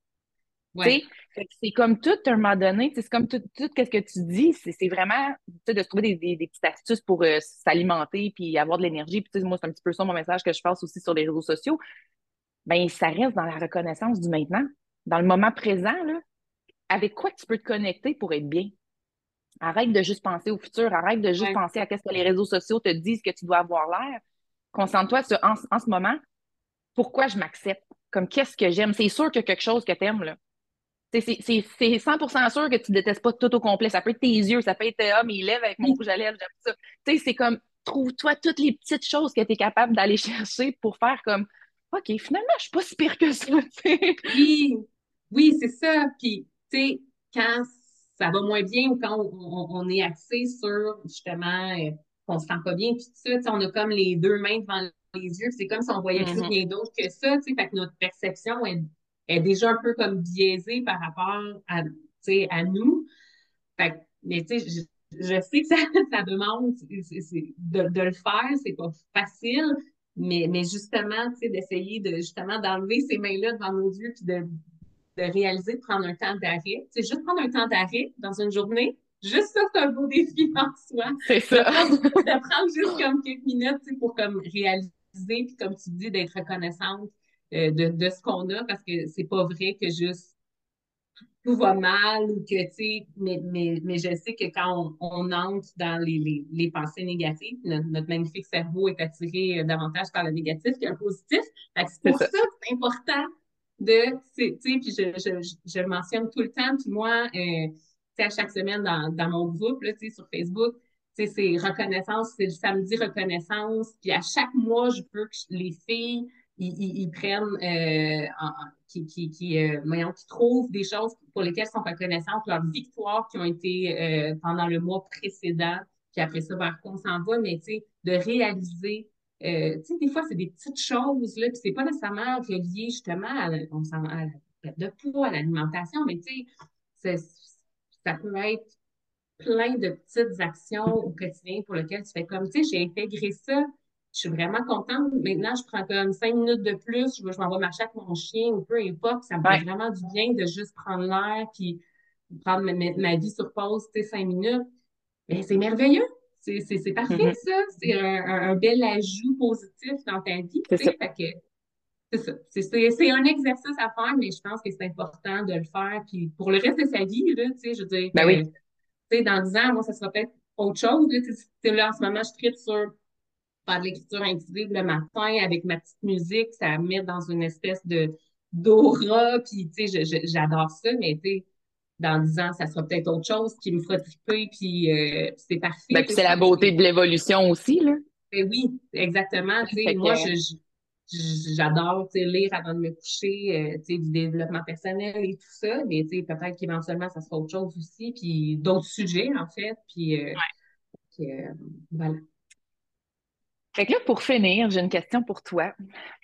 Tu sais, ouais, c'est comme tout, à un moment donné, c'est comme tout, tout ce que tu dis, c'est vraiment de se trouver des, des, des petites astuces pour euh, s'alimenter puis avoir de l'énergie. Puis tu sais, moi, c'est un petit peu ça mon message que je passe aussi sur les réseaux sociaux. Ben, ça reste dans la reconnaissance du maintenant, dans le moment présent, là, avec quoi tu peux te connecter pour être bien? Arrête de juste penser au futur, arrête de juste ouais, penser à ce que les réseaux sociaux te disent que tu dois avoir l'air. Concentre-toi sur en, en ce moment, pourquoi je m'accepte, comme qu'est-ce que j'aime? C'est sûr qu'il y a quelque chose que tu aimes, là. C'est c'est- c'est- c'est 100% sûr que tu détestes pas tout au complet. Ça peut être tes yeux, ça peut être ah, mes lèvres avec mon rouge à lèvres, j'aime ça. Tu sais, c'est comme trouve-toi toutes les petites choses que tu es capable d'aller chercher pour faire comme OK, finalement, je suis pas si pire que ça. oui, oui, c'est ça. Puis, tu sais, quand ça va moins bien ou quand on, on- on est axé sur, justement, euh, qu'on se sent pas bien, puis tout ça, tu sais, on a comme les deux mains devant les yeux, c'est comme si on voyait plus Mhm. rien d'autre que ça, tu sais, fait que notre perception est, est déjà un peu comme biaisée par rapport à, tu sais, à nous. Fait que, mais tu sais, je, je sais que ça, ça demande de, de le faire, c'est pas facile, mais, mais justement, tu sais, d'essayer de justement d'enlever ces mains-là devant nos yeux puis de, de réaliser de prendre un temps d'arrêt. C'est juste prendre un temps d'arrêt dans une journée. Juste ça, c'est un beau défi en soi. C'est ça. De prendre, juste comme quelques minutes pour comme réaliser, puis comme tu dis, d'être reconnaissante euh, de, de ce qu'on a, parce que c'est pas vrai que juste tout va mal ou que, tu sais, mais, mais, mais je sais que quand on, entre dans les, les, les pensées négatives, notre, magnifique cerveau est attiré euh, davantage par le négatif qu'un positif. C'est pour ça, que c'est important de, tu sais, puis je, je, je, le mentionne tout le temps, puis moi, euh, à chaque semaine dans, dans mon groupe, là, sur Facebook, c'est reconnaissance, c'est le samedi reconnaissance, puis à chaque mois, je veux que les filles, ils, prennent, euh, qui, qui, qui, euh, qui trouvent des choses pour lesquelles sont reconnaissantes, leurs victoires qui ont été euh, pendant le mois précédent, puis après ça, vers quoi on s'en va, mais tu sais, de réaliser. Euh, tu sais, des fois, c'est des petites choses, là, puis c'est pas nécessairement relié justement à la perte de poids, à l'alimentation, mais tu sais, ça peut être plein de petites actions au quotidien pour lesquelles tu fais comme, tu sais, j'ai intégré ça je suis vraiment contente. Maintenant, je prends comme cinq minutes de plus, je, je m'en vais marcher avec mon chien ou peu importe. Ça me fait vraiment du bien de juste prendre l'air puis prendre ma, vie sur pause, tu sais, cinq minutes. Mais c'est merveilleux. C'est, parfait, mm-hmm. ça. C'est un, bel ajout positif dans ta vie. C'est ça. C'est ça. C'est, un exercice à faire, mais je pense que c'est important de le faire. Puis pour le reste de sa vie, là, tu sais, je veux dire, ben oui. tu sais, dans dix ans, moi, ça sera peut-être autre chose. Là, là, en ce moment, je traite sur faire de l'écriture inclusive le matin avec ma petite musique, ça met dans une espèce de d'aura, puis tu sais, j'adore ça, mais tu sais, dans dix ans, ça sera peut-être autre chose qui me fera triper, puis euh, c'est parfait. Ben, c'est la beauté de l'évolution aussi, là. Ben oui, exactement. Tu sais, moi, j'adore lire avant de me coucher, euh, du développement personnel et tout ça, mais peut-être qu'éventuellement, ça sera autre chose aussi, puis d'autres sujets, en fait, puis euh, voilà. Fait que là, pour finir, j'ai une question pour toi.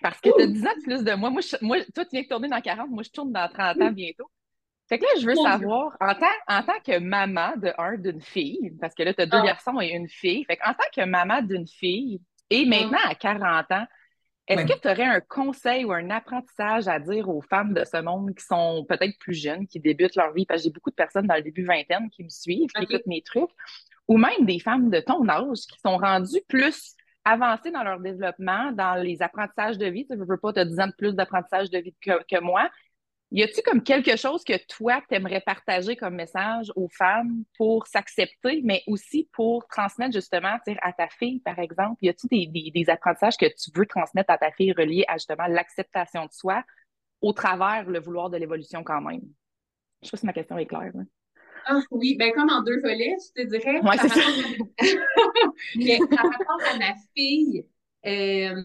Parce que tu as 10 ans de plus de moi. Moi, toi, tu viens de tourner dans 40, moi, je tourne dans 30 ans bientôt. Fait que là, je veux savoir, en tant, en tant que maman de un d'une fille, parce que là, tu as deux ah. garçons et une fille, fait en tant que maman d'une fille, et maintenant à 40 ans, est-ce que tu aurais un conseil ou un apprentissage à dire aux femmes de ce monde qui sont peut-être plus jeunes, qui débutent leur vie? Parce que j'ai beaucoup de personnes dans le début vingtaine qui me suivent, qui écoutent mes trucs, ou même des femmes de ton âge qui sont rendues plus avancer dans leur développement, dans les apprentissages de vie. Tu ne veux pas, te 10 ans de plus d'apprentissage de vie que, que moi. Y a-tu comme quelque chose que toi, tu aimerais partager comme message aux femmes pour s'accepter, mais aussi pour transmettre justement à ta fille, par exemple? Y a-tu des, des, des, apprentissages que tu veux transmettre à ta fille reliés à justement l'acceptation de soi au travers le vouloir de l'évolution quand même? Je sais pas si ma question est claire. Ah oui, ben comme en deux volets, je te dirais. Ouais, c'est ça. Mais par rapport à ma fille, euh,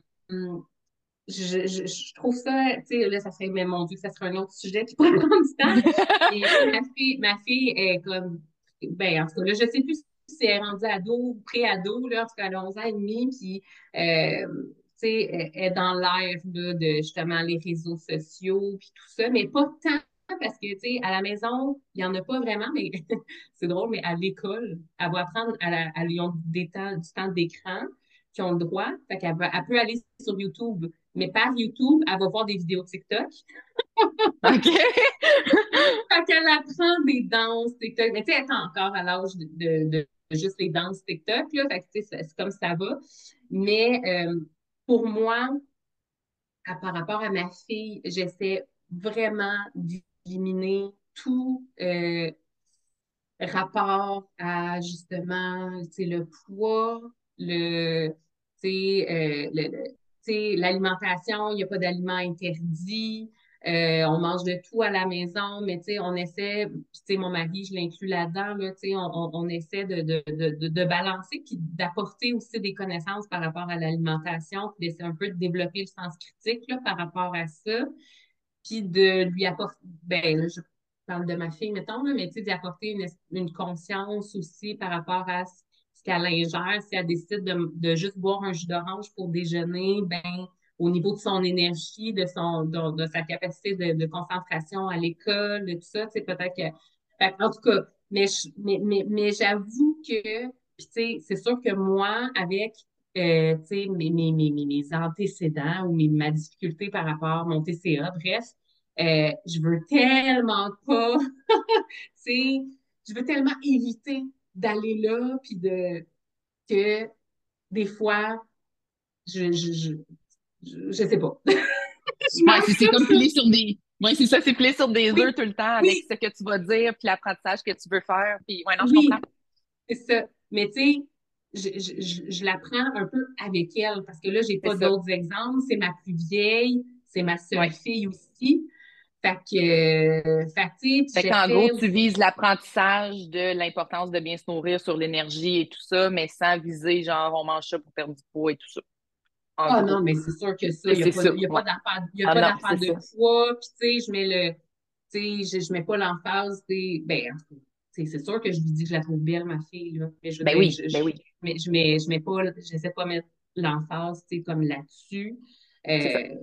je, je, je, trouve ça, tu sais, là, ça serait, mais mon Dieu, ça serait un autre sujet qui pourrait prendre du temps. Et ma fille, ma fille est comme, ben, en tout cas, là, je sais plus si elle est rendue ado ou pré-ado, là, en tout cas, elle a 11 ans et demi, puis, euh, tu sais, elle est dans l'air, de justement les réseaux sociaux, puis tout ça, mais pas tant parce que, tu sais, à la maison, il n'y en a pas vraiment, mais c'est drôle, mais à l'école, elle va apprendre à, la, à du temps d'écran, qui ont le droit. Fait qu'elle elle peut aller sur YouTube, mais par YouTube, elle va voir des vidéos TikTok. OK. fait qu'elle apprend des danses TikTok. Mais tu sais, elle est encore à l'âge de, de, juste les danses TikTok, là. Fait que, tu sais, c'est comme ça va. Mais euh, pour moi, par rapport à ma fille, j'essaie vraiment éliminer tout euh, rapport à justement le poids, le, euh, l'alimentation, il n'y a pas d'aliments interdits. Euh, on mange de tout à la maison, mais on essaie, mon mari, je l'inclus là-dedans, là, on, on, essaie de, de, de, de balancer puis d'apporter aussi des connaissances par rapport à l'alimentation, puis d'essayer un peu de développer le sens critique là, par rapport à ça puis de lui apporter, ben, je parle de ma fille, mettons, là, mais tu sais, d'y apporter une, une, conscience aussi par rapport à ce qu'elle ingère. Si elle décide de, de juste boire un jus d'orange pour déjeuner, ben, au niveau de son énergie, de son, de, sa capacité de, de, concentration à l'école, de tout ça, tu sais, peut-être que, en tout cas, mais, mais, mais, mais j'avoue que, tu sais, c'est sûr que moi, avec euh, mes, mes, mes, mes, antécédents ou mes, ma difficulté par rapport à mon TCA. Bref, euh, je veux tellement pas, je veux tellement éviter d'aller là, puis de que des fois, je, je, je, je, sais pas. c'est comme plier sur des. Oui, c'est ça, c'est plier sur des œufs tout le temps avec ce que tu vas dire, puis l'apprentissage que tu veux faire. Puis, ouais, non, je oui, C'est ça. Mais tu sais, je, je, je, la prends un peu avec elle parce que là, j'ai pas d'autres exemples. C'est ma plus vieille, c'est ma seule fille aussi. Fait que, fait, fait qu'en gros, tu vises l'apprentissage de l'importance de bien se nourrir sur l'énergie et tout ça, mais sans viser genre on mange ça pour perdre du poids et tout ça. Ah non, mais c'est sûr que ça, il n'y a pas, d'affaire ah de poids, puis tu sais, je mets le, tu sais, je, je mets pas l'emphase, ben, c'est sûr que je lui dis que je la trouve belle, ma fille, là. Mais je, ben oui, ben oui. Mais je mets, je mets pas, j'essaie pas mettre l'emphase, tu sais, comme là-dessus. Euh,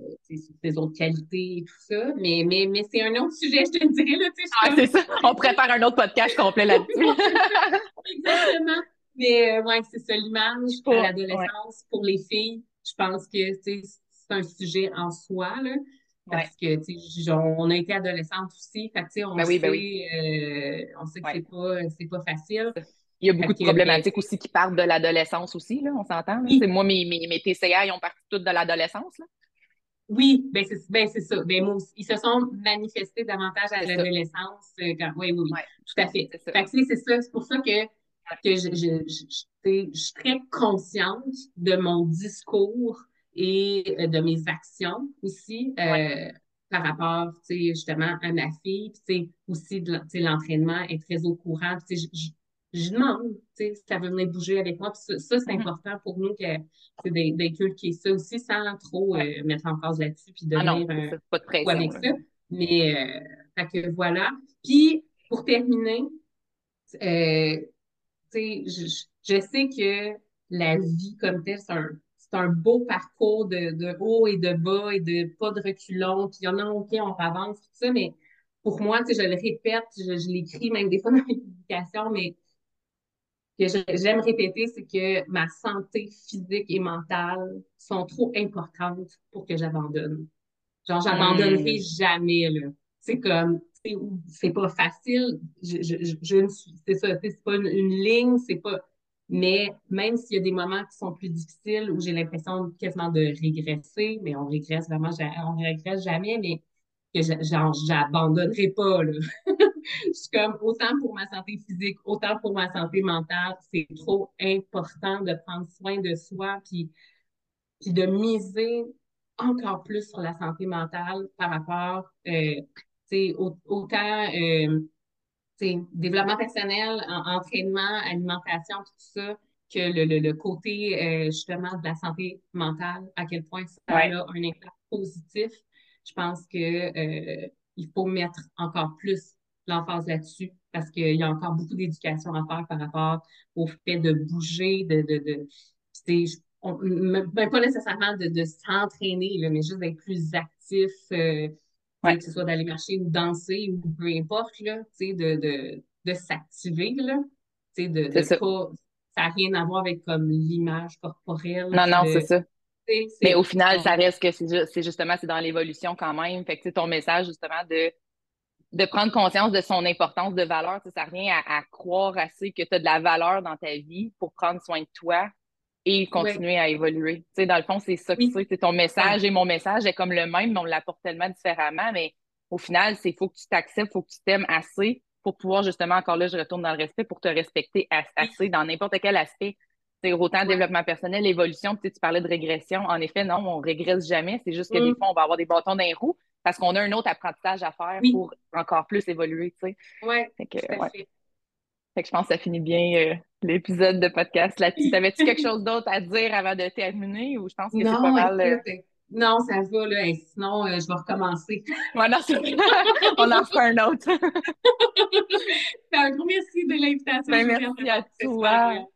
ses autres qualités et tout ça. Mais, mais, mais c'est un autre sujet, je te dirais. Là, ah, c'est ça. On prépare un autre podcast complet là-dessus. Exactement. Mais euh, ouais, c'est ça, l'image pour l'adolescence, pour les filles, je pense que c'est un sujet en soi. Là, parce que, tu sais, on a été adolescente aussi. Fait que, on, ben oui, ben oui. Euh, on sait que c'est pas, pas facile. Il y a beaucoup de problématiques aussi qui partent de l'adolescence aussi, là, on s'entend. Moi, mes, mes, mes, TCA, ils ont parti toutes de l'adolescence. Oui, ben c'est ben ça. Ben, moi, ils se sont manifestés davantage à l'adolescence. Euh, oui, oui, oui, tout à fait. C'est ça. c'est ça. C'est pour ça que, que je, je, je, je, suis très consciente de mon discours et euh, de mes actions aussi. Euh, par rapport, justement, à ma fille. Puis, aussi, l'entraînement est très au courant. je, je demande, tu sais, si ça veut venir bouger avec moi. ça, c'est mm-hmm. important pour nous que d'inculquer ça aussi sans trop euh, mettre en phase là-dessus puis ah ah pas de pression, avec ça. Mais euh, que voilà. Puis pour terminer, euh, je, je, sais que la vie comme telle, c'est un, c'est un beau parcours de, de haut et de bas et de pas de reculons. Puis il y en a, OK, on avance, tout ça, mais pour moi, tu sais, je le répète, je, je l'écris même des fois dans mes publications, mais que j'aime répéter, c'est que ma santé physique et mentale sont trop importantes pour que j'abandonne. Genre, j'abandonnerai hmm. jamais, là. C'est comme, c'est pas facile. Je, je, je, c'est ça, c'est pas une, ligne, c'est pas. Mais même s'il y a des moments qui sont plus difficiles où j'ai l'impression quasiment de régresser, mais on régresse vraiment, on régresse jamais, mais que j'abandonnerai pas, là. je suis comme autant pour ma santé physique, autant pour ma santé mentale, c'est trop important de prendre soin de soi puis, puis de miser encore plus sur la santé mentale par rapport euh, autant euh, développement personnel, entraînement, alimentation, tout ça, que le, le, le côté euh, justement de la santé mentale, à quel point ça a un impact positif. Je pense que euh, il faut mettre encore plus l'emphase là-dessus parce qu'il y a encore beaucoup d'éducation à faire par rapport au fait de bouger, de, de, de même pas nécessairement de, de s'entraîner, mais juste d'être plus actif, euh, que ce soit d'aller marcher ou danser ou peu importe, là, de, de, de s'activer, là, de, de ça. pas, ça n'a rien à voir avec comme l'image corporelle. Non, non, c'est ça. Mais au final, ça reste que c'est justement, c'est dans l'évolution quand même. Fait que ton message, justement, de de prendre conscience de son importance de valeur. Ça, ça revient à, croire assez que tu as de la valeur dans ta vie pour prendre soin de toi et continuer à évoluer. Tu sais, dans le fond, c'est ça que c'est. Ton message et mon message est comme le même, mais on l'apporte tellement différemment. Mais au final, c'est faut que tu t'acceptes, faut que tu t'aimes assez pour pouvoir justement, encore là, je retourne dans le respect, pour te respecter assez dans n'importe quel aspect. C'est autant développement personnel, évolution, tu parlais de régression. En effet, non, on régresse jamais. C'est juste que des mm. fois, on va avoir des bâtons d'un roue parce qu'on a un autre apprentissage à faire pour encore plus évoluer, tu sais. Oui, fait que, Fait que je pense que ça finit bien euh, l'épisode de podcast là-dessus. T'avais-tu quelque chose d'autre à dire avant de terminer ou je pense que c'est pas mal... Euh, non, ça va, là. sinon, euh, je vais recommencer. Ouais, non, On en fera un autre. un gros merci de l'invitation. Ben, merci à toi.